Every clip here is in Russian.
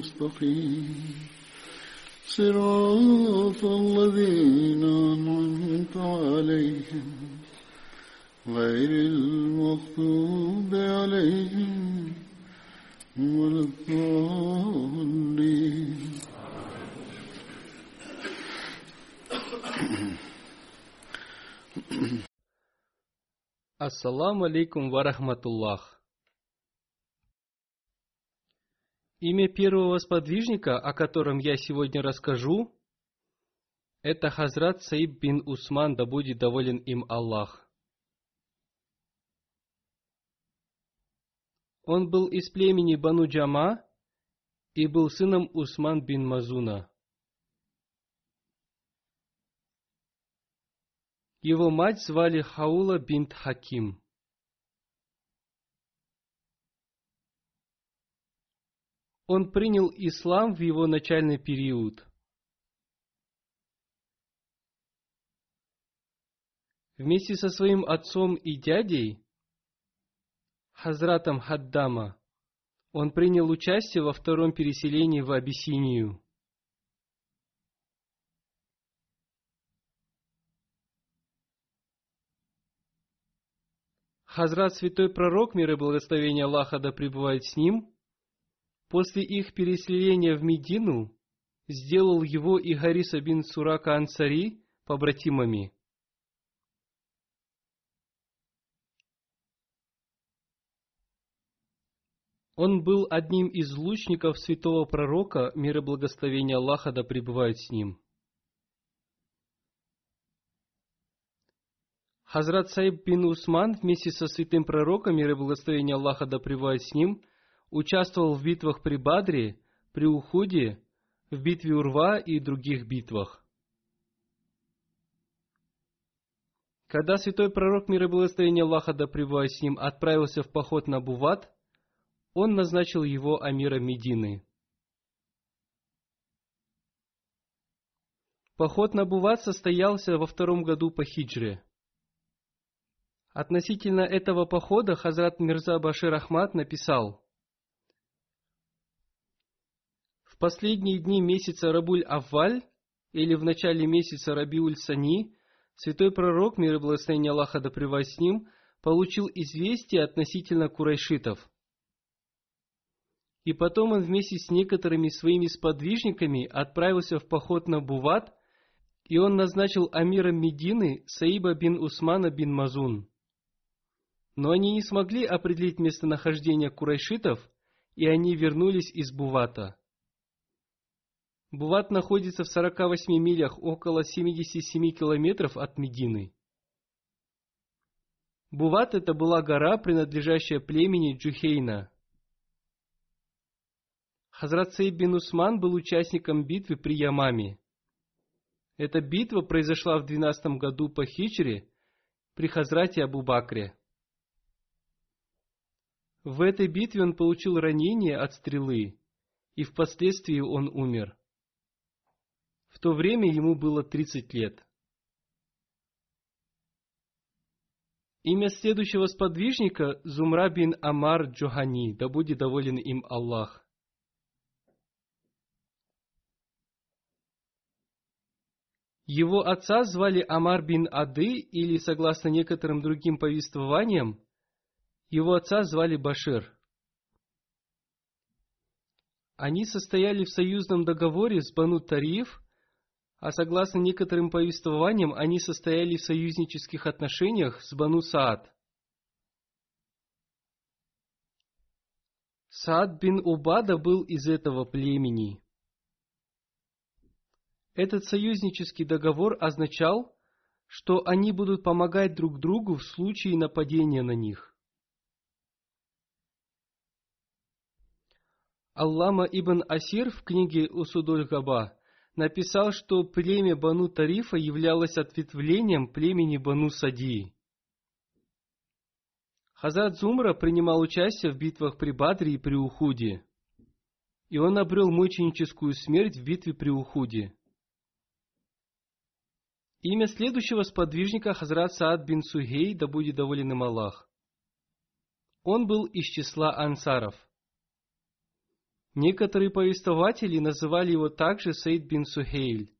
المستقيم. صراط الذين أنعمت عليهم غير المغضوب عليهم ولا الضالين. السلام عليكم ورحمة الله. Имя первого сподвижника, о котором я сегодня расскажу, это Хазрат Саиб бин Усман, да будет доволен им Аллах. Он был из племени Бану Джама и был сыном Усман бин Мазуна. Его мать звали Хаула бинт Хаким. Он принял ислам в его начальный период. Вместе со своим отцом и дядей, Хазратом Хаддама, он принял участие во втором переселении в Абиссинию. Хазрат Святой Пророк, мир и благословение Аллаха да пребывает с ним, после их переселения в Медину, сделал его и Хариса бин Сурака Ансари побратимами. Он был одним из лучников святого пророка, мир и благословение Аллаха да пребывает с ним. Хазрат Саиб бин Усман вместе со святым пророком, мир и благословение Аллаха да пребывает с ним, участвовал в битвах при Бадре, при Ухуде, в битве Урва и других битвах. Когда святой пророк, мир и благословение Аллаха да пребывает с ним, отправился в поход на Буват, он назначил его амиром Медины. Поход на Буват состоялся во втором году по хиджре. Относительно этого похода Хазрат Мирза Башир Ахмад написал, В последние дни месяца Рабуль Авваль или в начале месяца Рабиуль Сани святой пророк, мир и благословение Аллаха да с ним, получил известие относительно курайшитов. И потом он вместе с некоторыми своими сподвижниками отправился в поход на Буват, и он назначил амиром Медины Саиба бин Усмана бин Мазун. Но они не смогли определить местонахождение курайшитов, и они вернулись из Бувата. Буват находится в 48 милях, около 77 километров от Медины. Буват это была гора, принадлежащая племени Джухейна. Хазрат Сейд бин Усман был участником битвы при Ямаме. Эта битва произошла в 12 году по хичре при Хазрате Абу Бакре. В этой битве он получил ранение от стрелы, и впоследствии он умер. В то время ему было 30 лет. Имя следующего сподвижника – Зумра бин Амар Джохани, да будет доволен им Аллах. Его отца звали Амар бин Ады, или, согласно некоторым другим повествованиям, его отца звали Башир. Они состояли в союзном договоре с Бану Тариф, а согласно некоторым повествованиям, они состояли в союзнических отношениях с Бану Саад. Саад бин Убада был из этого племени. Этот союзнический договор означал, что они будут помогать друг другу в случае нападения на них. Аллама ибн Асир в книге Усудуль Габа написал, что племя Бану Тарифа являлось ответвлением племени Бану Сади. Хазрат Зумра принимал участие в битвах при Бадре и при Ухуде, и он обрел мученическую смерть в битве при Ухуде. Имя следующего сподвижника Хазрат Саад бин Сугей, да будет доволен им Аллах. Он был из числа ансаров. Некоторые повествователи называли его также Саид бин Сухейль.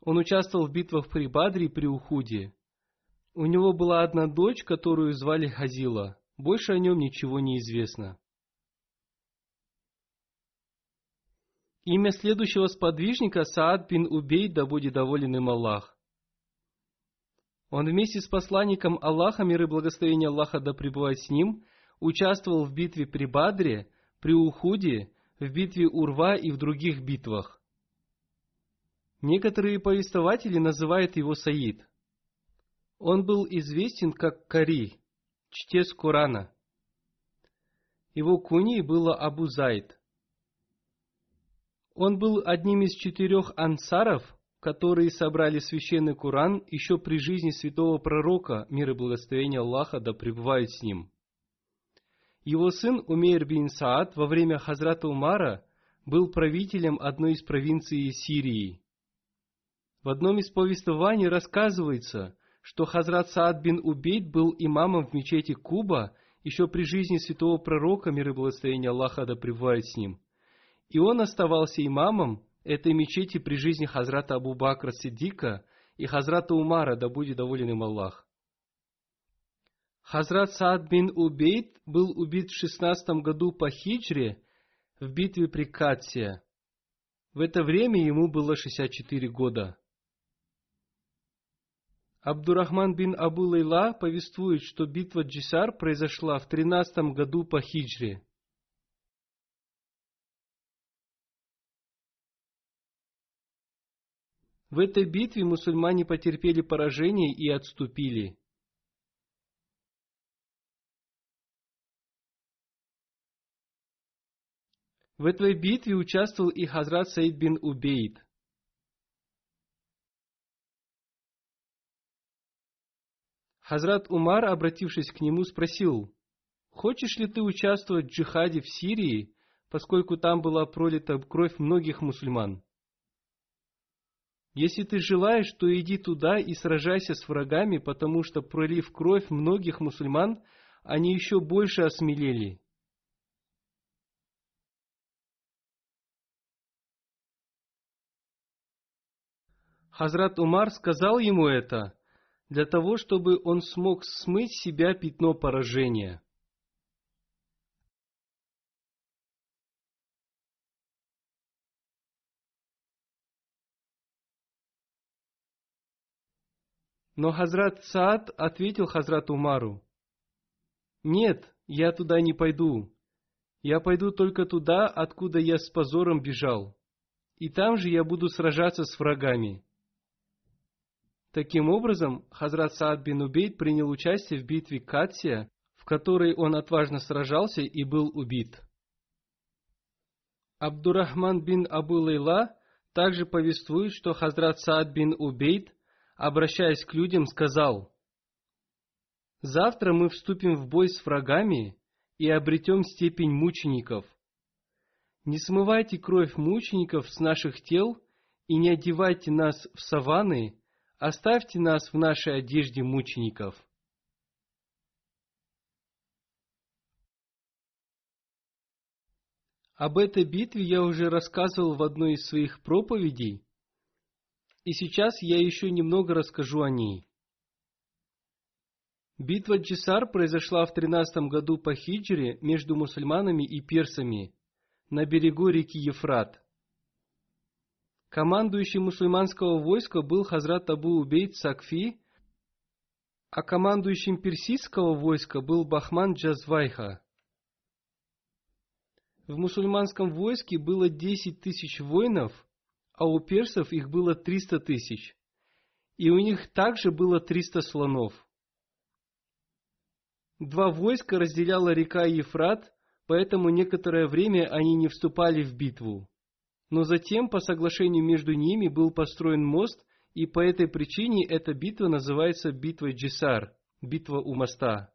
Он участвовал в битвах при Бадре и при Ухуде. У него была одна дочь, которую звали Хазила. Больше о нем ничего не известно. Имя следующего сподвижника Саад бин Убей, да будет доволен им Аллах. Он вместе с посланником Аллаха, мир и благословение Аллаха да пребывает с ним, участвовал в битве при Бадре, при Ухуде, в битве Урва и в других битвах. Некоторые повествователи называют его Саид. Он был известен как Кари, чтец Корана. Его куней было Абу Зайд. Он был одним из четырех ансаров, которые собрали священный Коран еще при жизни святого пророка, мир и благословение Аллаха да пребывает с ним. Его сын Умейр бин Саад во время Хазрата Умара был правителем одной из провинций Сирии. В одном из повествований рассказывается, что Хазрат Саад бин Убейд был имамом в мечети Куба еще при жизни святого пророка, мир и благословение Аллаха да пребывает с ним. И он оставался имамом этой мечети при жизни Хазрата Абу Бакра Сиддика и Хазрата Умара, да будет доволен им Аллах. Хазрат Саад бин Убейд был убит в 16 году по хиджре в битве при Катсе. В это время ему было 64 года. Абдурахман бин Абу Лейла повествует, что битва Джисар произошла в 13 году по хиджре. В этой битве мусульмане потерпели поражение и отступили. В этой битве участвовал и Хазрат Саид бин Убейд. Хазрат Умар, обратившись к нему, спросил, «Хочешь ли ты участвовать в джихаде в Сирии, поскольку там была пролита кровь многих мусульман?» Если ты желаешь, то иди туда и сражайся с врагами, потому что, пролив кровь многих мусульман, они еще больше осмелели. Хазрат Умар сказал ему это для того, чтобы он смог смыть себя пятно поражения. Но Хазрат Саад ответил Хазрату Умару, «Нет, я туда не пойду. Я пойду только туда, откуда я с позором бежал. И там же я буду сражаться с врагами». Таким образом, Хазрат Саад бин Убейд принял участие в битве Катсия, в которой он отважно сражался и был убит. Абдурахман бин Абу Лейла также повествует, что Хазрат Саад бин Убейд – обращаясь к людям, сказал, «Завтра мы вступим в бой с врагами и обретем степень мучеников. Не смывайте кровь мучеников с наших тел и не одевайте нас в саванны, оставьте нас в нашей одежде мучеников. Об этой битве я уже рассказывал в одной из своих проповедей, и сейчас я еще немного расскажу о ней. Битва Джисар произошла в 13 году по хиджре между мусульманами и персами на берегу реки Ефрат. Командующий мусульманского войска был Хазрат Абу Убейд Сакфи, а командующим персидского войска был Бахман Джазвайха. В мусульманском войске было 10 тысяч воинов, а у персов их было 300 тысяч. И у них также было 300 слонов. Два войска разделяла река Ефрат, поэтому некоторое время они не вступали в битву. Но затем, по соглашению между ними, был построен мост, и по этой причине эта битва называется битвой Джисар, битва у моста.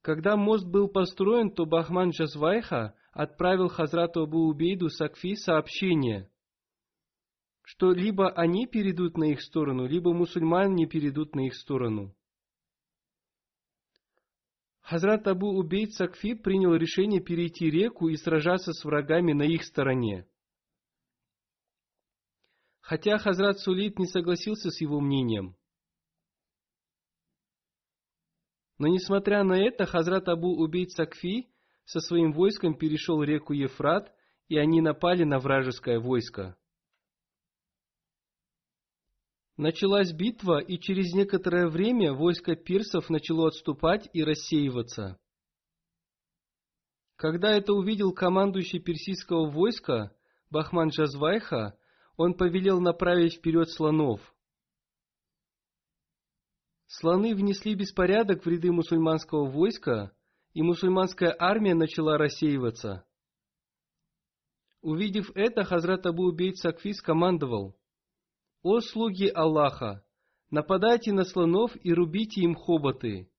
Когда мост был построен, то Бахман Джазвайха отправил Хазрату Абу Убейду Сакфи сообщение, что либо они перейдут на их сторону, либо мусульмане перейдут на их сторону. Хазрат Абу Убейд Сакфи принял решение перейти реку и сражаться с врагами на их стороне. Хотя Хазрат Сулит не согласился с его мнением. Но несмотря на это, Хазрат Абу Убейд Сакфи со своим войском перешел реку Ефрат, и они напали на вражеское войско. Началась битва, и через некоторое время войско пирсов начало отступать и рассеиваться. Когда это увидел командующий персидского войска Бахман Джазвайха, он повелел направить вперед слонов. Слоны внесли беспорядок в ряды мусульманского войска, и мусульманская армия начала рассеиваться. Увидев это, Хазрат Абу Убейд Сакфи скомандовал – «О слуги Аллаха, нападайте на слонов и рубите им хоботы!»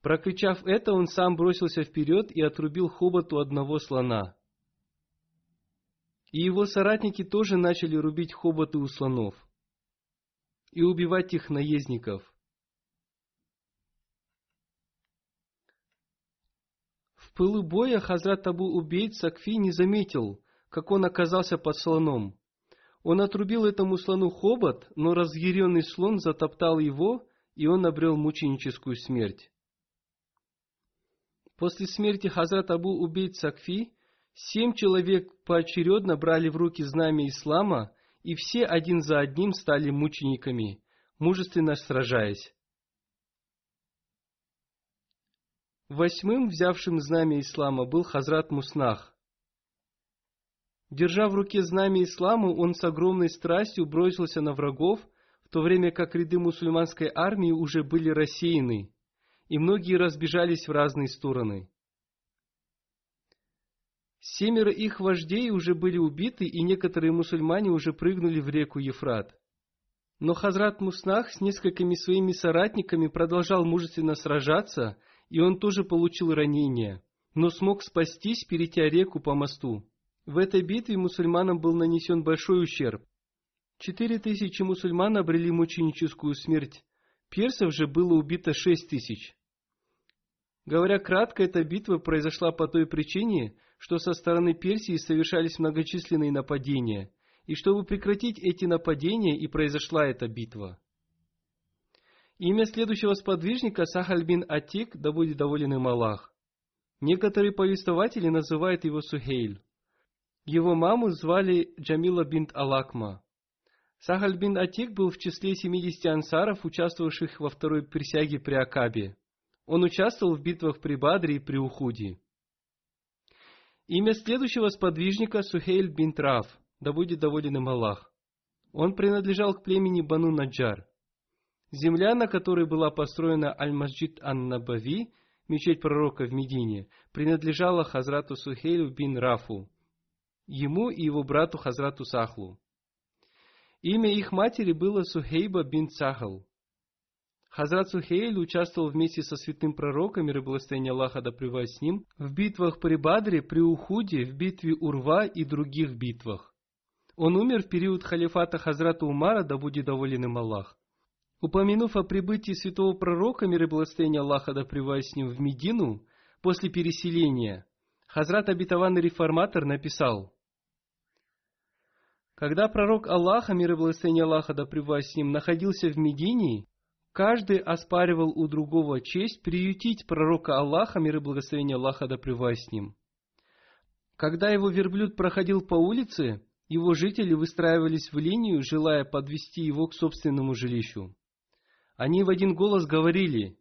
Прокричав это, он сам бросился вперед и отрубил хоботу одного слона. И его соратники тоже начали рубить хоботы у слонов и убивать их наездников. В пылу боя Хазрат Абу Убейд Сакфи не заметил, как он оказался под слоном. Он отрубил этому слону хобот, но разъяренный слон затоптал его, и он обрел мученическую смерть. После смерти Хазрат Абу Убейд Сакфи, семь человек поочередно брали в руки знамя ислама, и все один за одним стали мучениками, мужественно сражаясь. Восьмым, взявшим знамя ислама, был Хазрат Муснах. Держа в руке знамя ислама, он с огромной страстью бросился на врагов, в то время как ряды мусульманской армии уже были рассеяны, и многие разбежались в разные стороны. Семеро их вождей уже были убиты, и некоторые мусульмане уже прыгнули в реку Ефрат. Но Хазрат Муснах с несколькими своими соратниками продолжал мужественно сражаться, и он тоже получил ранение, но смог спастись, перейти реку по мосту. В этой битве мусульманам был нанесен большой ущерб. Четыре тысячи мусульман обрели мученическую смерть, персов же было убито шесть тысяч. Говоря кратко, эта битва произошла по той причине, что со стороны Персии совершались многочисленные нападения, и чтобы прекратить эти нападения и произошла эта битва. Имя следующего сподвижника Сахаль бин Атик, да будет доволен им Аллах. Некоторые повествователи называют его Сухейль. Его маму звали Джамила бинт Алакма. Сахаль бин Атик был в числе 70 ансаров, участвовавших во второй присяге при Акабе. Он участвовал в битвах при Бадре и при Ухуде. Имя следующего сподвижника Сухейль бин Раф, да будет доволен им Аллах. Он принадлежал к племени Бану Наджар. Земля, на которой была построена Аль-Масджид Ан-Набави, мечеть пророка в Медине, принадлежала Хазрату Сухейлю бин Рафу ему и его брату Хазрату Сахлу. Имя их матери было Сухейба бин Сахал. Хазрат Сухейль участвовал вместе со святым пророком, мир и благословение Аллаха да с ним, в битвах при Бадре, при Ухуде, в битве Урва и других битвах. Он умер в период халифата Хазрата Умара, да будет доволен им Аллах. Упомянув о прибытии святого пророка, мир и благословение Аллаха да с ним, в Медину, после переселения, Хазрат обетованный реформатор написал, когда пророк Аллаха, мир и благословение Аллаха да с ним, находился в Медине, Каждый оспаривал у другого честь приютить пророка Аллаха, мир и благословение Аллаха да с ним. Когда его верблюд проходил по улице, его жители выстраивались в линию, желая подвести его к собственному жилищу. Они в один голос говорили,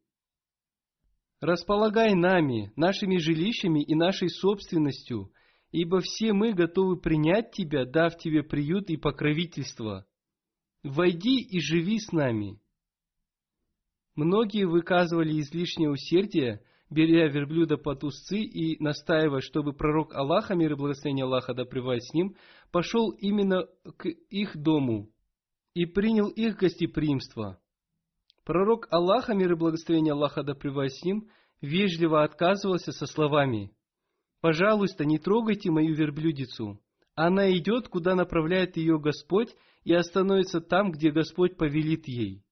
«Располагай нами, нашими жилищами и нашей собственностью, ибо все мы готовы принять тебя, дав тебе приют и покровительство. Войди и живи с нами». Многие выказывали излишнее усердие, беря верблюда под узцы и настаивая, чтобы пророк Аллаха, мир и благословение Аллаха да с ним, пошел именно к их дому и принял их гостеприимство. Пророк Аллаха, мир и благословение Аллаха да с ним, вежливо отказывался со словами «Пожалуйста, не трогайте мою верблюдицу. Она идет, куда направляет ее Господь, и остановится там, где Господь повелит ей».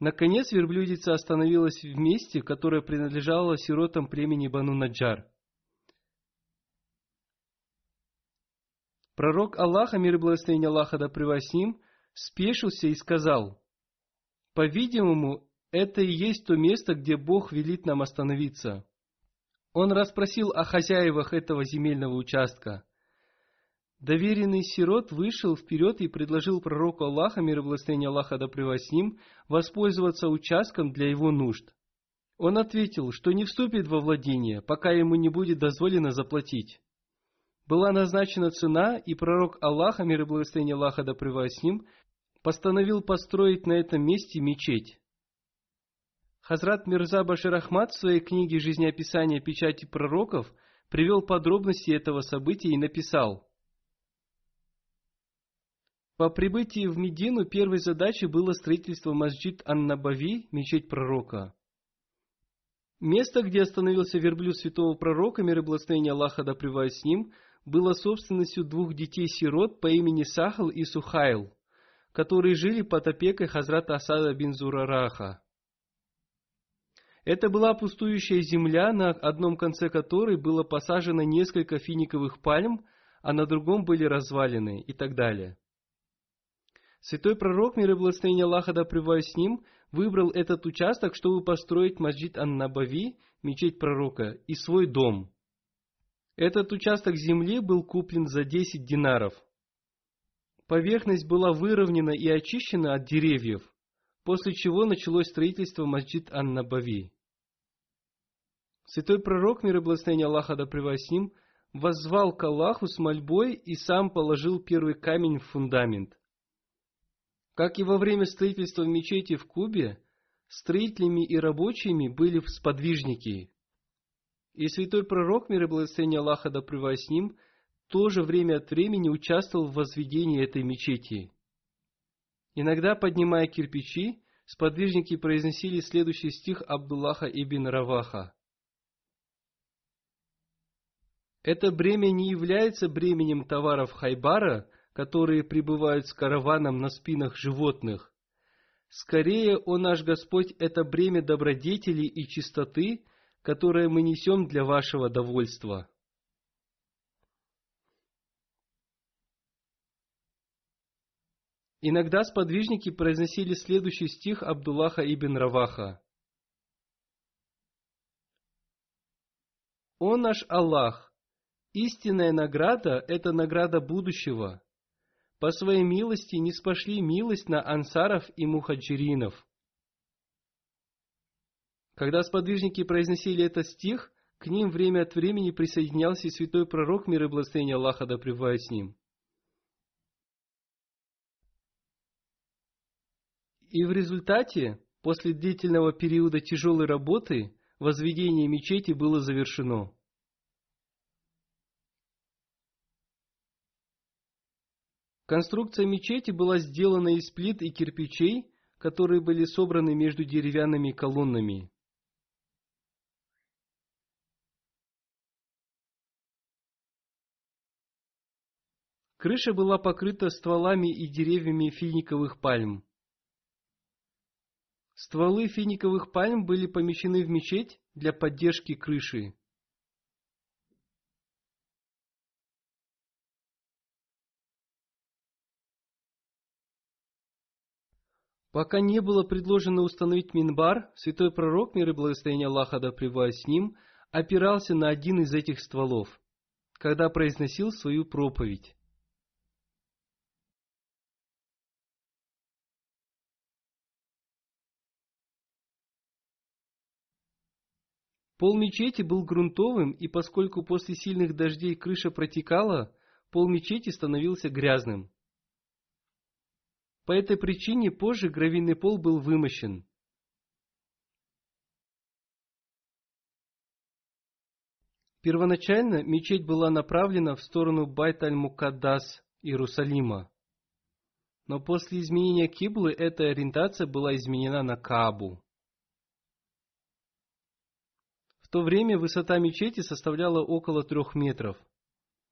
Наконец верблюдица остановилась в месте, которое принадлежало сиротам племени Бану Наджар. Пророк Аллаха, мир и благословение Аллаха да с ним, спешился и сказал, «По-видимому, это и есть то место, где Бог велит нам остановиться». Он расспросил о хозяевах этого земельного участка – Доверенный сирот вышел вперед и предложил пророку Аллаха, мир и благословение Аллаха да с ним, воспользоваться участком для его нужд. Он ответил, что не вступит во владение, пока ему не будет дозволено заплатить. Была назначена цена, и пророк Аллаха, мир и благословение Аллаха да с ним, постановил построить на этом месте мечеть. Хазрат Мирза Башир Ахмад в своей книге «Жизнеописание печати пророков» привел подробности этого события и написал – по прибытии в Медину первой задачей было строительство Масджид Ан-Набави, мечеть пророка. Место, где остановился верблюд святого пророка, мир и благословение Аллаха да с ним, было собственностью двух детей-сирот по имени Сахал и Сухайл, которые жили под опекой Хазрата Асада бин Зурараха. Это была пустующая земля, на одном конце которой было посажено несколько финиковых пальм, а на другом были развалины и так далее. Святой пророк, мир и благословение Аллаха да с ним, выбрал этот участок, чтобы построить масджид Ан-Набави, мечеть пророка, и свой дом. Этот участок земли был куплен за 10 динаров. Поверхность была выровнена и очищена от деревьев, после чего началось строительство масджид Ан-Набави. Святой пророк, мир и благословение Аллаха да с ним, воззвал к Аллаху с мольбой и сам положил первый камень в фундамент – как и во время строительства мечети в Кубе, строителями и рабочими были сподвижники. И святой пророк, мир и благословение Аллаха да с ним, тоже время от времени участвовал в возведении этой мечети. Иногда, поднимая кирпичи, сподвижники произносили следующий стих Абдуллаха ибн Раваха. Это бремя не является бременем товаров Хайбара, которые прибывают с караваном на спинах животных. Скорее, о наш Господь, это бремя добродетели и чистоты, которое мы несем для вашего довольства. Иногда сподвижники произносили следующий стих Абдуллаха ибн Раваха. «О наш Аллах! Истинная награда – это награда будущего по своей милости не спошли милость на ансаров и мухаджиринов. Когда сподвижники произносили этот стих, к ним время от времени присоединялся и святой пророк, мир и благословение Аллаха да с ним. И в результате, после длительного периода тяжелой работы, возведение мечети было завершено. Конструкция мечети была сделана из плит и кирпичей, которые были собраны между деревянными колоннами. Крыша была покрыта стволами и деревьями финиковых пальм. Стволы финиковых пальм были помещены в мечеть для поддержки крыши. Пока не было предложено установить минбар, святой пророк, мир и благословение Аллаха да с ним, опирался на один из этих стволов, когда произносил свою проповедь. Пол мечети был грунтовым, и поскольку после сильных дождей крыша протекала, пол мечети становился грязным. По этой причине позже гравийный пол был вымощен. Первоначально мечеть была направлена в сторону Байт-аль-Мукаддас, Иерусалима. Но после изменения Киблы эта ориентация была изменена на Каабу. то время высота мечети составляла около трех метров,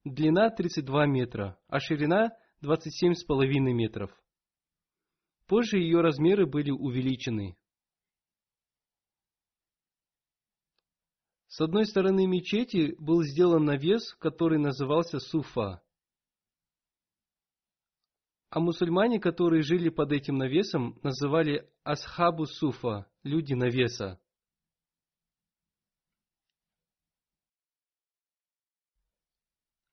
длина 32 метра, а ширина 27,5 метров. Позже ее размеры были увеличены. С одной стороны мечети был сделан навес, который назывался суфа. А мусульмане, которые жили под этим навесом, называли асхабу суфа, люди навеса.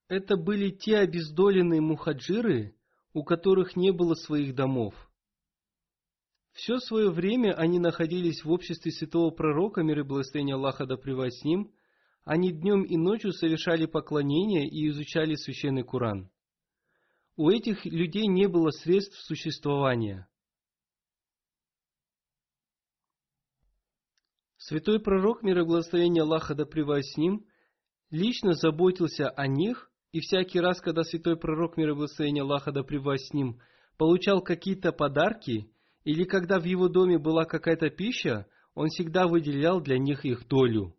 Это были те обездоленные мухаджиры, у которых не было своих домов. Все свое время они находились в обществе святого пророка, мир и благословение Аллаха да с ним, они днем и ночью совершали поклонения и изучали священный Куран. У этих людей не было средств существования. Святой пророк, мир и благословение Аллаха да с ним, лично заботился о них и всякий раз, когда святой пророк мира благословения Аллаха да с ним получал какие-то подарки, или когда в его доме была какая-то пища, он всегда выделял для них их долю.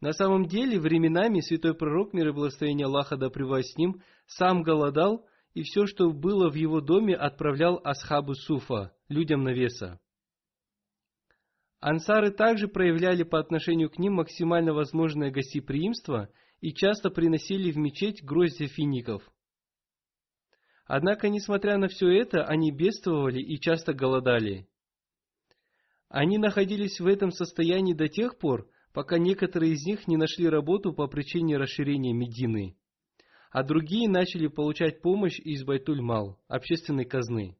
На самом деле, временами святой пророк мира благословения Аллаха да с ним сам голодал, и все, что было в его доме, отправлял Асхабу Суфа, людям навеса. Ансары также проявляли по отношению к ним максимально возможное гостеприимство – и часто приносили в мечеть гроздья фиников. Однако, несмотря на все это, они бедствовали и часто голодали. Они находились в этом состоянии до тех пор, пока некоторые из них не нашли работу по причине расширения Медины, а другие начали получать помощь из Байтуль-Мал, общественной казны.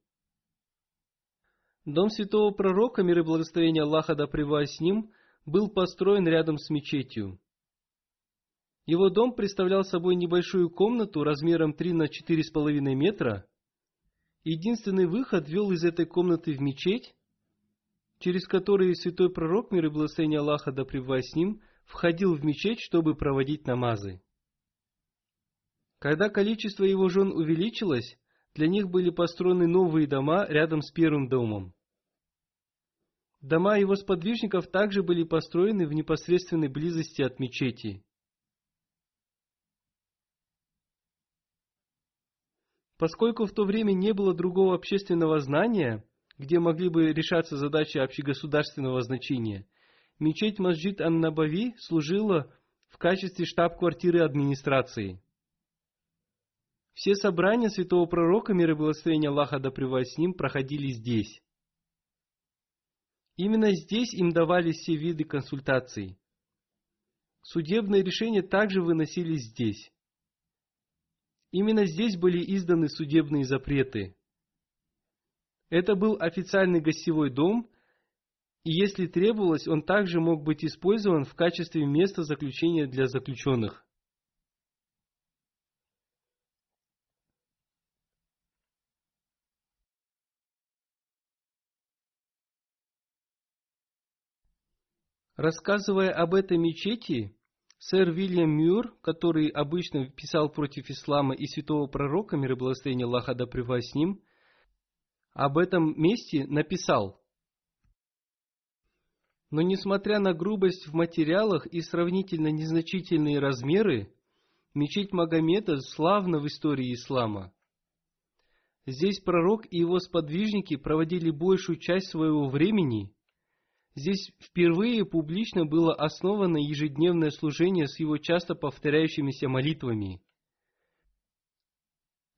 Дом святого пророка, мир и благословение Аллаха да с ним, был построен рядом с мечетью. Его дом представлял собой небольшую комнату размером 3 на 4,5 метра. Единственный выход вел из этой комнаты в мечеть, через который святой пророк, мир и благословение Аллаха да с ним, входил в мечеть, чтобы проводить намазы. Когда количество его жен увеличилось, для них были построены новые дома рядом с первым домом. Дома его сподвижников также были построены в непосредственной близости от мечети. Поскольку в то время не было другого общественного знания, где могли бы решаться задачи общегосударственного значения, мечеть Масджид Ан-Набави служила в качестве штаб-квартиры администрации. Все собрания святого пророка, мир и благословение Аллаха да с ним, проходили здесь. Именно здесь им давались все виды консультаций. Судебные решения также выносились здесь. Именно здесь были изданы судебные запреты. Это был официальный гостевой дом, и если требовалось, он также мог быть использован в качестве места заключения для заключенных. Рассказывая об этой мечети, Сэр Вильям Мюр, который обычно писал против ислама и святого пророка, мир и благословение Аллаха да с ним, об этом месте написал. Но несмотря на грубость в материалах и сравнительно незначительные размеры, мечеть Магомета славна в истории ислама. Здесь пророк и его сподвижники проводили большую часть своего времени. Здесь впервые публично было основано ежедневное служение с его часто повторяющимися молитвами.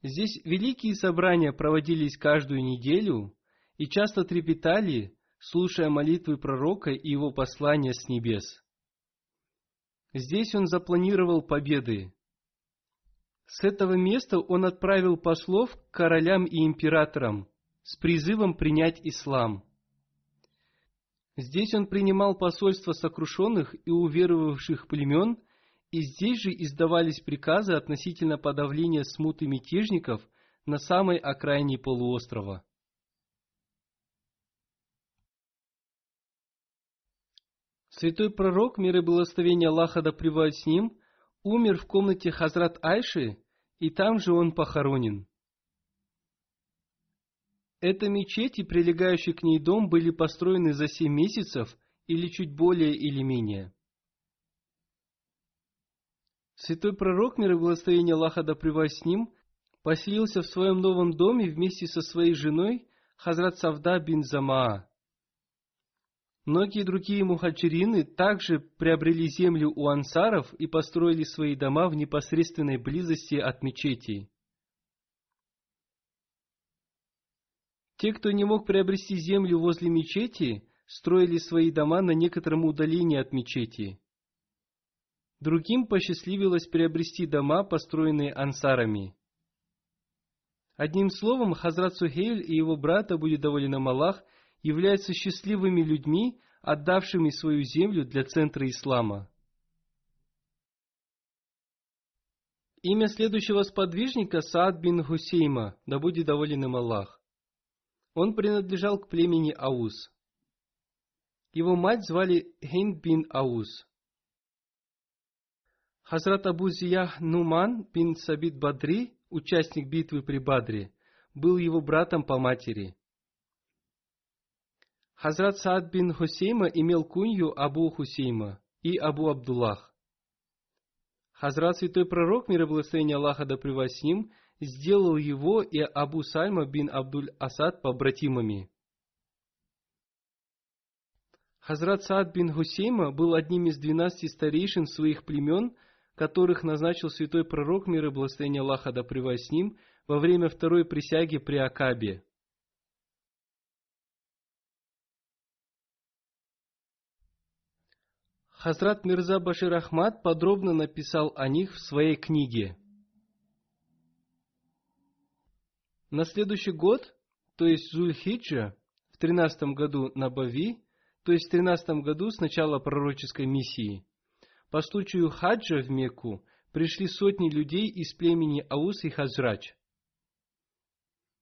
Здесь великие собрания проводились каждую неделю и часто трепетали, слушая молитвы пророка и его послания с небес. Здесь он запланировал победы. С этого места он отправил послов к королям и императорам с призывом принять ислам. Здесь он принимал посольства сокрушенных и уверовавших племен – и здесь же издавались приказы относительно подавления смуты мятежников на самой окраине полуострова. Святой пророк, мир и благословение Аллаха да с ним, умер в комнате Хазрат Айши, и там же он похоронен. Эта мечеть и прилегающий к ней дом были построены за семь месяцев или чуть более или менее. Святой пророк, мир и благословение Аллаха да с ним, поселился в своем новом доме вместе со своей женой Хазрат Савда бин Замаа. Многие другие мухаджирины также приобрели землю у ансаров и построили свои дома в непосредственной близости от мечетей. Те, кто не мог приобрести землю возле мечети, строили свои дома на некотором удалении от мечети. Другим посчастливилось приобрести дома, построенные ансарами. Одним словом, Хазрат Сухейль и его брата, будет доволен Аллах, являются счастливыми людьми, отдавшими свою землю для центра ислама. Имя следующего сподвижника Саад бин Хусейма, да будет доволен им Аллах. Он принадлежал к племени Ауз. Его мать звали Хинд бин Ауз. Хазрат Абу Зиях Нуман бин Сабит Бадри, участник битвы при Бадре, был его братом по матери. Хазрат Саад бин Хусейма имел кунью Абу Хусейма и Абу Абдуллах. Хазрат Святой Пророк, мир и благословение Аллаха да с ним, сделал его и Абу Сальма бин Абдуль Асад побратимами. Хазрат Саад бин Хусейма был одним из двенадцати старейшин своих племен – которых назначил святой пророк мира и благословения Аллаха да с ним во время второй присяги при Акабе. Хазрат Мирза Башир Ахмад подробно написал о них в своей книге. На следующий год, то есть Зульхиджа, в 13 году на Бави, то есть в 13 году с начала пророческой миссии – по случаю хаджа в Мекку пришли сотни людей из племени Аус и Хазрач.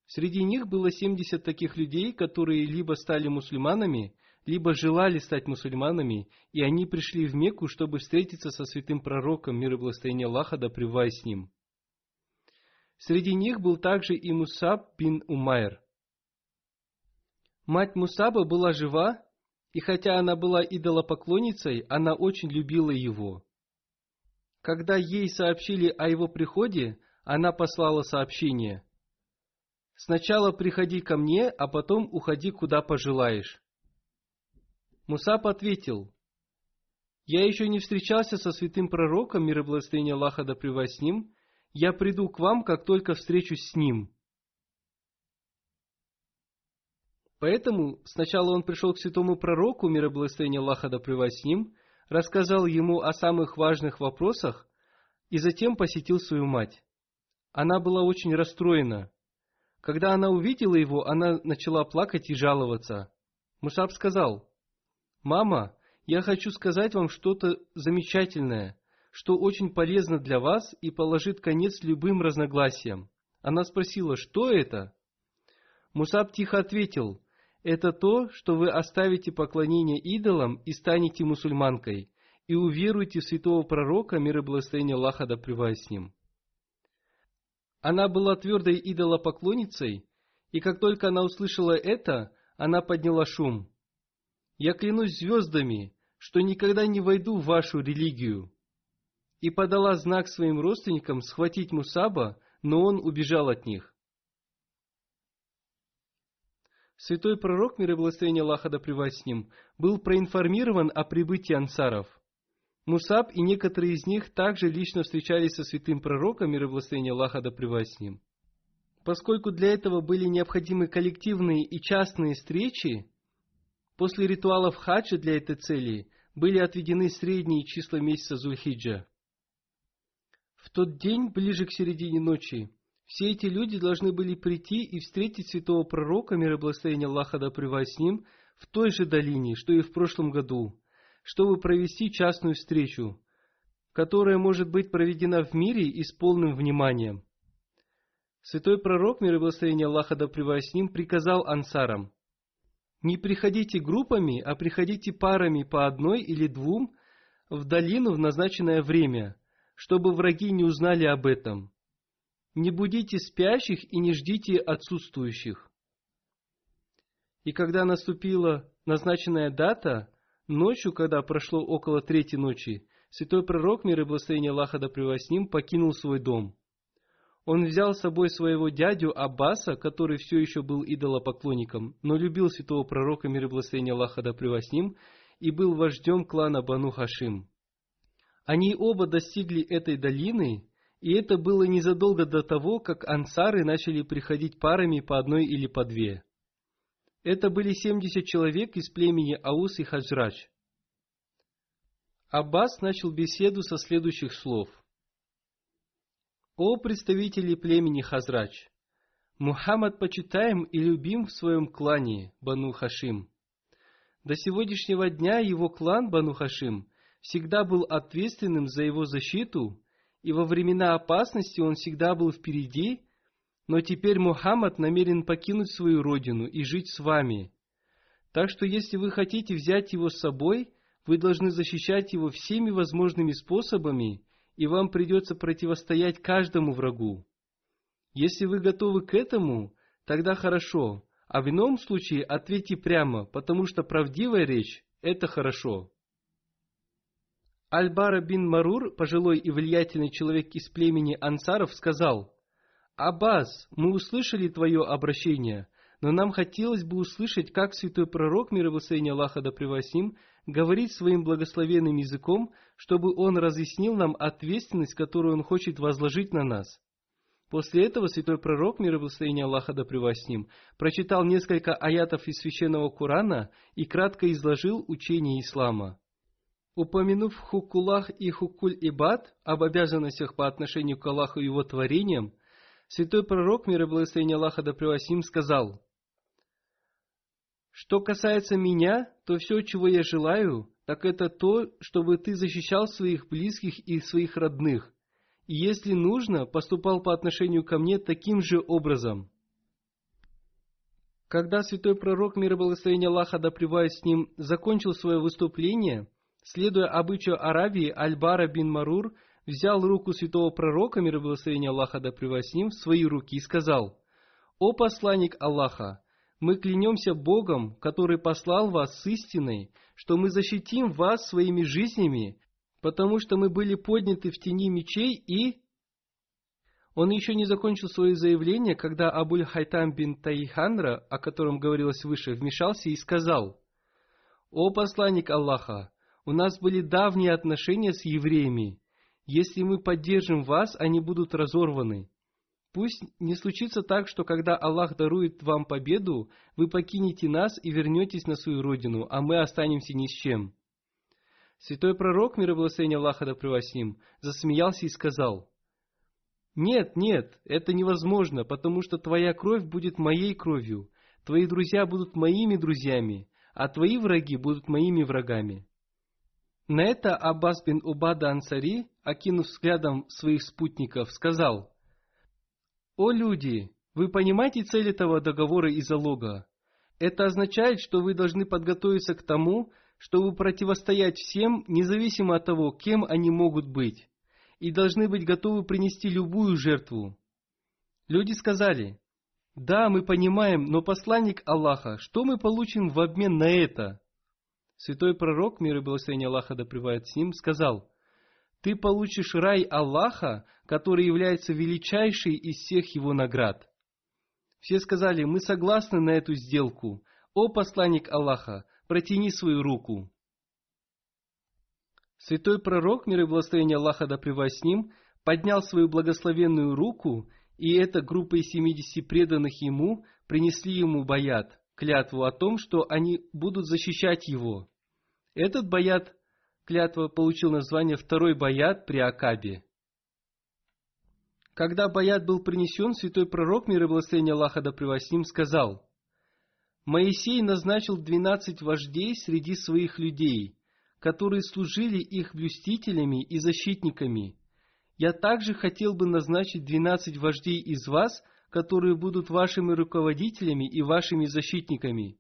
Среди них было 70 таких людей, которые либо стали мусульманами, либо желали стать мусульманами, и они пришли в Мекку, чтобы встретиться со святым пророком, мир и благословение Аллаха, да с ним. Среди них был также и Мусаб бин Умайр. Мать Мусаба была жива, и хотя она была идолопоклонницей, она очень любила его. Когда ей сообщили о его приходе, она послала сообщение. «Сначала приходи ко мне, а потом уходи, куда пожелаешь». Мусаб ответил, «Я еще не встречался со святым пророком, мир и благословение Аллаха да с ним. Я приду к вам, как только встречусь с ним». Поэтому сначала он пришел к святому пророку, мир и благословение Аллаха да с ним, рассказал ему о самых важных вопросах и затем посетил свою мать. Она была очень расстроена. Когда она увидела его, она начала плакать и жаловаться. Мусаб сказал, «Мама, я хочу сказать вам что-то замечательное, что очень полезно для вас и положит конец любым разногласиям». Она спросила, что это? Мусаб тихо ответил, это то, что вы оставите поклонение идолам и станете мусульманкой, и уверуете в святого пророка, мир и благословение Аллаха да с ним. Она была твердой идолопоклонницей, И как только она услышала это, она подняла шум. «Я клянусь звездами, что никогда не войду в вашу религию». И подала знак своим родственникам схватить Мусаба, но он убежал от них. Святой пророк, мир и благословение Аллаха да с ним, был проинформирован о прибытии ансаров. Мусаб и некоторые из них также лично встречались со святым пророком, мир и благословение Аллаха да с ним. Поскольку для этого были необходимы коллективные и частные встречи, после ритуалов хаджа для этой цели были отведены средние числа месяца Зульхиджа. В тот день, ближе к середине ночи, все эти люди должны были прийти и встретить святого пророка, мир и благословение Аллаха да с ним, в той же долине, что и в прошлом году, чтобы провести частную встречу, которая может быть проведена в мире и с полным вниманием. Святой пророк, мир и благословение Аллаха да с ним, приказал ансарам, «Не приходите группами, а приходите парами по одной или двум в долину в назначенное время, чтобы враги не узнали об этом. Не будите спящих и не ждите отсутствующих. И когда наступила назначенная дата, ночью, когда прошло около третьей ночи, святой пророк, мир и благословение Аллаха да с ним, покинул свой дом. Он взял с собой своего дядю Аббаса, который все еще был идолопоклонником, но любил святого пророка, мир и благословение Аллаха да с ним, и был вождем клана Бану Хашим. Они оба достигли этой долины, и это было незадолго до того, как ансары начали приходить парами по одной или по две. Это были 70 человек из племени Аус и Хаджрач. Аббас начал беседу со следующих слов. «О представители племени Хазрач! Мухаммад почитаем и любим в своем клане Бану Хашим. До сегодняшнего дня его клан Бану Хашим всегда был ответственным за его защиту и во времена опасности он всегда был впереди, но теперь Мухаммад намерен покинуть свою родину и жить с вами. Так что если вы хотите взять его с собой, вы должны защищать его всеми возможными способами, и вам придется противостоять каждому врагу. Если вы готовы к этому, тогда хорошо, а в ином случае ответьте прямо, потому что правдивая речь – это хорошо. Аль-Бара бин Марур, пожилой и влиятельный человек из племени ансаров, сказал, «Аббас, мы услышали твое обращение, но нам хотелось бы услышать, как святой пророк, мир и благословение Аллаха да превосим, говорит своим благословенным языком, чтобы он разъяснил нам ответственность, которую он хочет возложить на нас». После этого святой пророк, мир и благословение Аллаха да превосним, прочитал несколько аятов из священного Корана и кратко изложил учение ислама. Упомянув хукулах и хукуль-ибад об обязанностях по отношению к Аллаху и его творениям, святой пророк, мир и благословение Аллаха да превосим, сказал, «Что касается меня, то все, чего я желаю, так это то, чтобы ты защищал своих близких и своих родных, и если нужно, поступал по отношению ко мне таким же образом». Когда святой пророк, мир и благословение Аллаха да с ним, закончил свое выступление – Следуя обычаю Аравии, Аль-Бара бин Марур взял руку святого пророка, мир и благословение Аллаха да с в свои руки и сказал, «О посланник Аллаха, мы клянемся Богом, который послал вас с истиной, что мы защитим вас своими жизнями, потому что мы были подняты в тени мечей и...» Он еще не закончил свое заявление, когда Абуль Хайтам бин Таиханра, о котором говорилось выше, вмешался и сказал, «О посланник Аллаха, у нас были давние отношения с евреями. Если мы поддержим вас, они будут разорваны. Пусть не случится так, что когда Аллах дарует вам победу, вы покинете нас и вернетесь на свою родину, а мы останемся ни с чем. Святой пророк, мир и благословение Аллаха да ним, засмеялся и сказал, «Нет, нет, это невозможно, потому что твоя кровь будет моей кровью, твои друзья будут моими друзьями, а твои враги будут моими врагами». На это Аббас бин Убада Ансари, окинув взглядом своих спутников, сказал, «О люди, вы понимаете цель этого договора и залога? Это означает, что вы должны подготовиться к тому, чтобы противостоять всем, независимо от того, кем они могут быть, и должны быть готовы принести любую жертву. Люди сказали, Да, мы понимаем, но посланник Аллаха, что мы получим в обмен на это? Святой пророк, мир и благословение Аллаха да с ним, сказал, ты получишь рай Аллаха, который является величайшей из всех его наград. Все сказали, мы согласны на эту сделку. О посланник Аллаха, протяни свою руку. Святой пророк, мир и благословение Аллаха да с ним, поднял свою благословенную руку, и эта группа из семидесяти преданных ему принесли ему баят, клятву о том, что они будут защищать его. Этот баят, клятва, получил название второй баят при Акабе. Когда баят был принесен, святой пророк, мир и благословение Аллаха да с ним, сказал, «Моисей назначил двенадцать вождей среди своих людей, которые служили их блюстителями и защитниками. Я также хотел бы назначить двенадцать вождей из вас, которые будут вашими руководителями и вашими защитниками.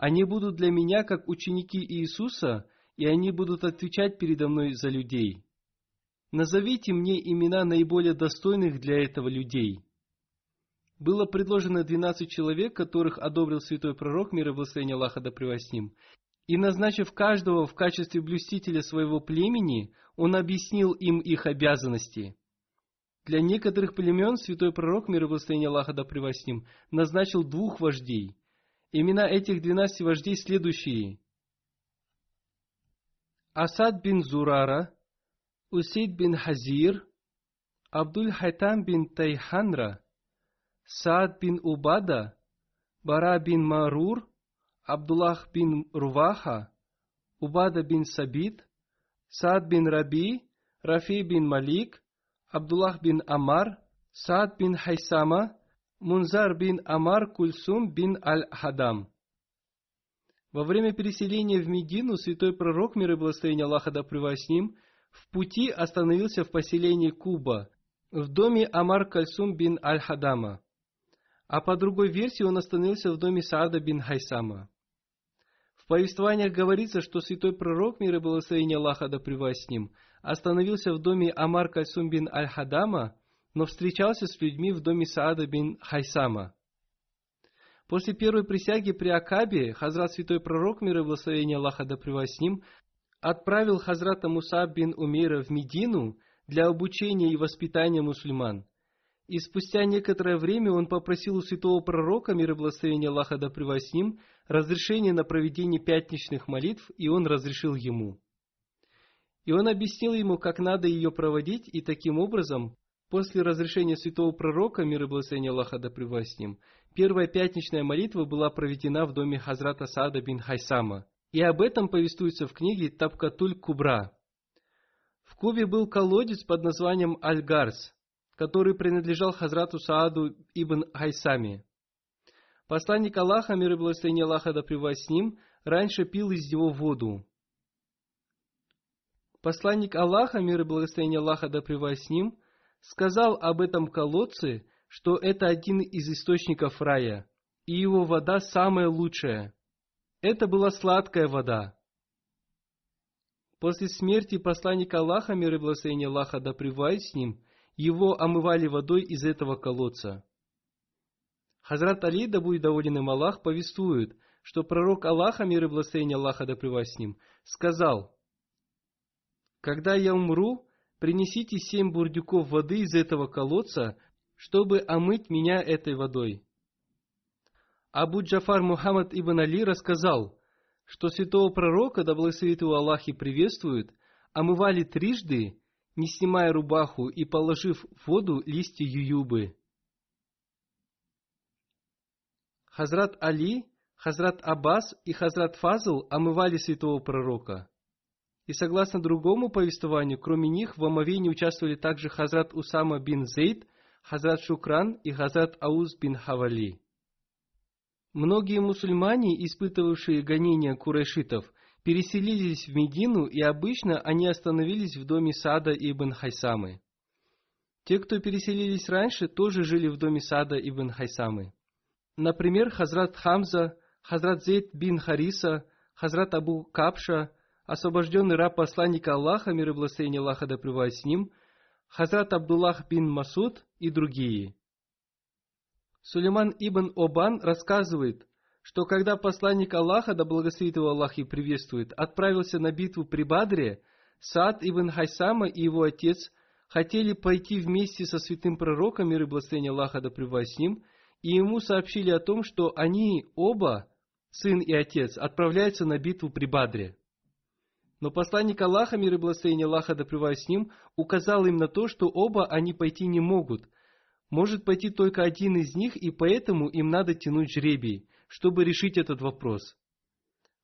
Они будут для меня как ученики Иисуса, и они будут отвечать передо мной за людей. Назовите мне имена наиболее достойных для этого людей. Было предложено двенадцать человек, которых одобрил святой пророк, мир и благословение Аллаха да с ним, и назначив каждого в качестве блюстителя своего племени, он объяснил им их обязанности. Для некоторых племен святой пророк, мир и благословение Аллаха да с ним, назначил двух вождей. Имена этих двенадцати вождей следующие. Асад бин Зурара, Усейд бин Хазир, Абуль Хайтам бин Тайханра, Саад бин Убада, Бара бин Марур, Абдуллах бин Руваха, Убада бин Сабит, Саад бин Раби, Рафи бин Малик, Абдуллах бин Амар, Саад бин Хайсама, Мунзар бин Амар Кульсум бин Аль-Хадам. Во время переселения в Медину святой пророк, мир и благословение Аллаха да с ним, в пути остановился в поселении Куба, в доме Амар Кальсум бин Аль-Хадама. А по другой версии он остановился в доме Саада бин Хайсама повествованиях говорится, что святой пророк, мир и благословение Аллаха да с ним, остановился в доме Амар Кальсум бин Аль-Хадама, но встречался с людьми в доме Саада бин Хайсама. После первой присяги при Акабе Хазрат святой пророк, мир и благословение Аллаха да с ним, отправил Хазрата Муса бин Умейра в Медину для обучения и воспитания мусульман. И спустя некоторое время он попросил у святого пророка, мир и благословение Аллаха да с ним, разрешение на проведение пятничных молитв, и он разрешил ему. И он объяснил ему, как надо ее проводить, и таким образом, после разрешения святого пророка, мир и благословение Аллаха да с ним, первая пятничная молитва была проведена в доме Хазрата Сада бин Хайсама. И об этом повествуется в книге Табкатуль Кубра. В Кубе был колодец под названием Аль-Гарс – который принадлежал Хазрату Сааду ибн Хайсами. Посланник Аллаха, мир и благословение Аллаха да с ним, раньше пил из него воду. Посланник Аллаха, мир и благословение Аллаха да с ним, сказал об этом колодце, что это один из источников рая, и его вода самая лучшая. Это была сладкая вода. После смерти посланника Аллаха, мир и благословение Аллаха да с ним, его омывали водой из этого колодца. Хазрат Али, да будет доволен им Аллах, повествует, что пророк Аллаха, мир и благословение Аллаха да с ним, сказал, «Когда я умру, принесите семь бурдюков воды из этого колодца, чтобы омыть меня этой водой». Абу Джафар Мухаммад ибн Али рассказал, что святого пророка, да благословит его Аллах и приветствует, омывали трижды не снимая рубаху и положив в воду листья ююбы. Хазрат Али, Хазрат Аббас и Хазрат Фазл омывали святого пророка. И согласно другому повествованию, кроме них в омовении участвовали также Хазрат Усама бин Зейд, Хазрат Шукран и Хазрат Ауз бин Хавали. Многие мусульмане, испытывавшие гонения курайшитов, переселились в Медину, и обычно они остановились в доме Сада ибн Хайсамы. Те, кто переселились раньше, тоже жили в доме Сада ибн Хайсамы. Например, Хазрат Хамза, Хазрат Зейд бин Хариса, Хазрат Абу Капша, освобожденный раб посланника Аллаха, мир и благословение Аллаха да с ним, Хазрат Абдуллах бин Масуд и другие. Сулейман ибн Обан рассказывает, что когда посланник Аллаха, да благословит его Аллах и приветствует, отправился на битву при Бадре, Саад ибн Хайсама и его отец хотели пойти вместе со святым пророком, мир и благословение Аллаха да с ним, и ему сообщили о том, что они оба, сын и отец, отправляются на битву при Бадре. Но посланник Аллаха, мир и благословение Аллаха да с ним, указал им на то, что оба они пойти не могут. Может пойти только один из них, и поэтому им надо тянуть жребий, чтобы решить этот вопрос.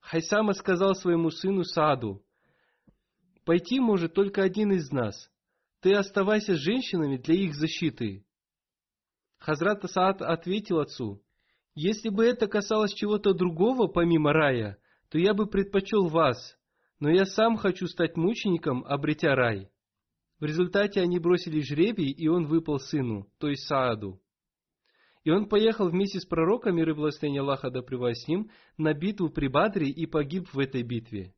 Хайсама сказал своему сыну Сааду, «Пойти может только один из нас. Ты оставайся с женщинами для их защиты». Хазрат Саад ответил отцу, «Если бы это касалось чего-то другого, помимо рая, то я бы предпочел вас, но я сам хочу стать мучеником, обретя рай». В результате они бросили жребий, и он выпал сыну, то есть Сааду. И он поехал вместе с пророком, мир и благословение Аллаха да с ним, на битву при Бадре и погиб в этой битве.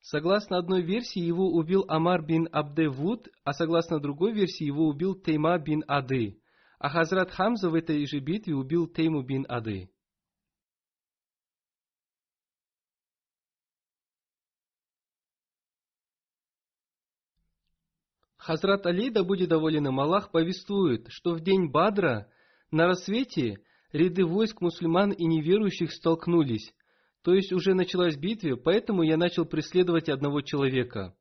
Согласно одной версии, его убил Амар бин Абдевуд, а согласно другой версии, его убил Тейма бин Ады. А Хазрат Хамза в этой же битве убил Тейму бин Ады. Хазрат Али, да будет доволен им Аллах, повествует, что в день Бадра на рассвете ряды войск мусульман и неверующих столкнулись, то есть уже началась битва, поэтому я начал преследовать одного человека.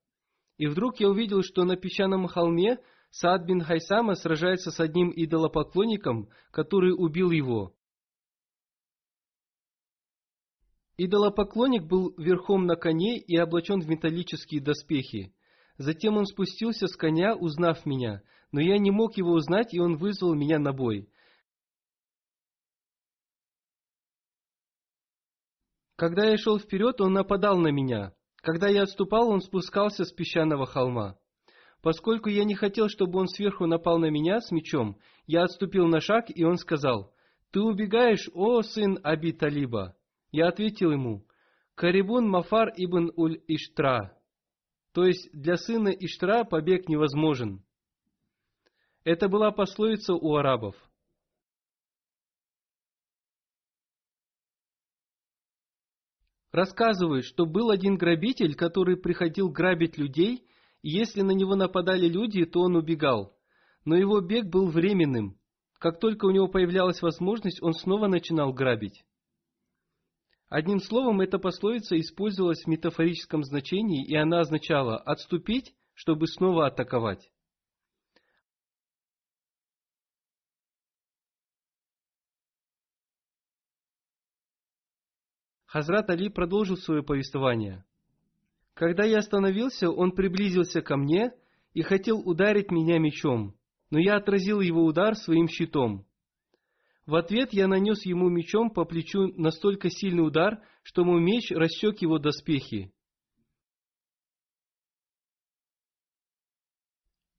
И вдруг я увидел, что на песчаном холме Саад бин Хайсама сражается с одним идолопоклонником, который убил его. Идолопоклонник был верхом на коне и облачен в металлические доспехи. Затем он спустился с коня, узнав меня, но я не мог его узнать, и он вызвал меня на бой. Когда я шел вперед, он нападал на меня. Когда я отступал, он спускался с песчаного холма. Поскольку я не хотел, чтобы он сверху напал на меня с мечом, я отступил на шаг, и он сказал, «Ты убегаешь, о сын Аби Талиба!» Я ответил ему, «Карибун Мафар ибн Уль-Иштра». То есть для сына Иштра побег невозможен. Это была пословица у арабов. Рассказывают, что был один грабитель, который приходил грабить людей, и если на него нападали люди, то он убегал. Но его бег был временным. Как только у него появлялась возможность, он снова начинал грабить. Одним словом, эта пословица использовалась в метафорическом значении, и она означала «отступить, чтобы снова атаковать». Хазрат Али продолжил свое повествование. Когда я остановился, он приблизился ко мне и хотел ударить меня мечом, но я отразил его удар своим щитом. В ответ я нанес ему мечом по плечу настолько сильный удар, что мой меч рассек его доспехи.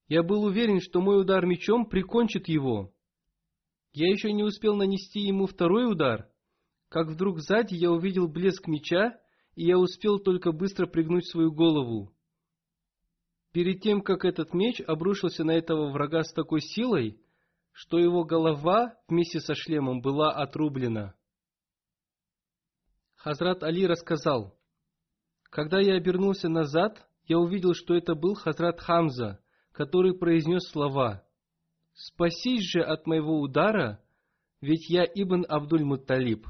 Я был уверен, что мой удар мечом прикончит его. Я еще не успел нанести ему второй удар, как вдруг сзади я увидел блеск меча, и я успел только быстро пригнуть свою голову. Перед тем, как этот меч обрушился на этого врага с такой силой, что его голова вместе со шлемом была отрублена. Хазрат Али рассказал, когда я обернулся назад, я увидел, что это был Хазрат Хамза, который произнес слова «Спасись же от моего удара, ведь я Ибн Абдуль-Мутталиб».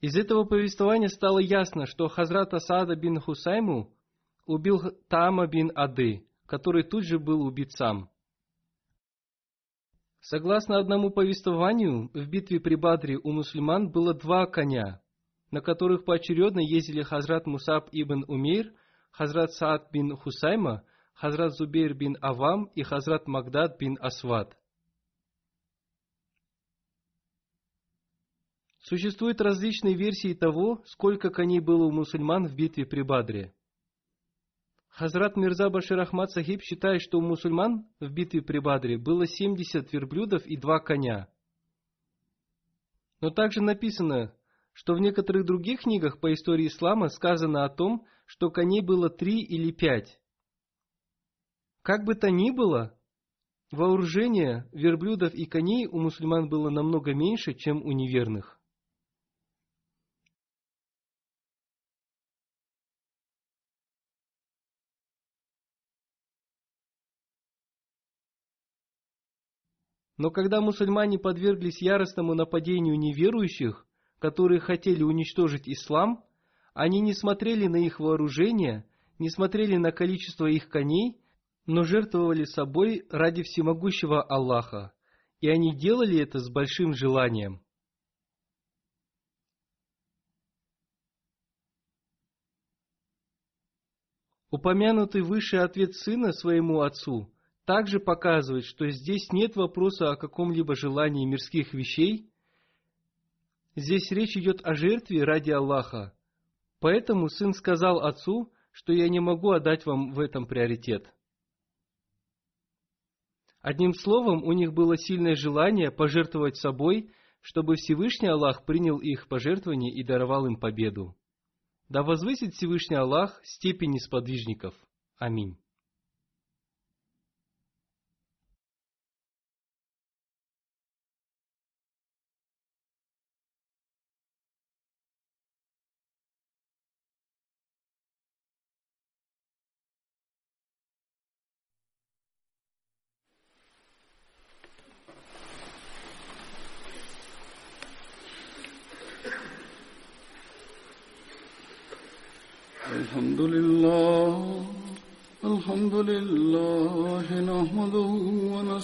Из этого повествования стало ясно, что Хазрат Асада бин Хусайму убил Тама бин Ады, который тут же был убит сам. Согласно одному повествованию, в битве при Бадре у мусульман было два коня, на которых поочередно ездили Хазрат Мусаб ибн Умейр, Хазрат Саад бин Хусайма, Хазрат Зубейр бин Авам и Хазрат Магдад бин Асвад. Существуют различные версии того, сколько коней было у мусульман в битве при Бадре. Хазрат Мирза Башир Ахмад Сахиб считает, что у мусульман в битве при Бадре было 70 верблюдов и два коня. Но также написано, что в некоторых других книгах по истории ислама сказано о том, что коней было три или пять. Как бы то ни было, вооружение верблюдов и коней у мусульман было намного меньше, чем у неверных. Но когда мусульмане подверглись яростному нападению неверующих, которые хотели уничтожить ислам, они не смотрели на их вооружение, не смотрели на количество их коней, но жертвовали собой ради всемогущего Аллаха, и они делали это с большим желанием. Упомянутый выше ответ сына своему отцу также показывает, что здесь нет вопроса о каком-либо желании мирских вещей. Здесь речь идет о жертве ради Аллаха. Поэтому сын сказал отцу, что я не могу отдать вам в этом приоритет. Одним словом, у них было сильное желание пожертвовать собой, чтобы Всевышний Аллах принял их пожертвование и даровал им победу. Да возвысит Всевышний Аллах степени сподвижников. Аминь.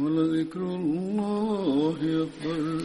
ولذكر الله أكبر.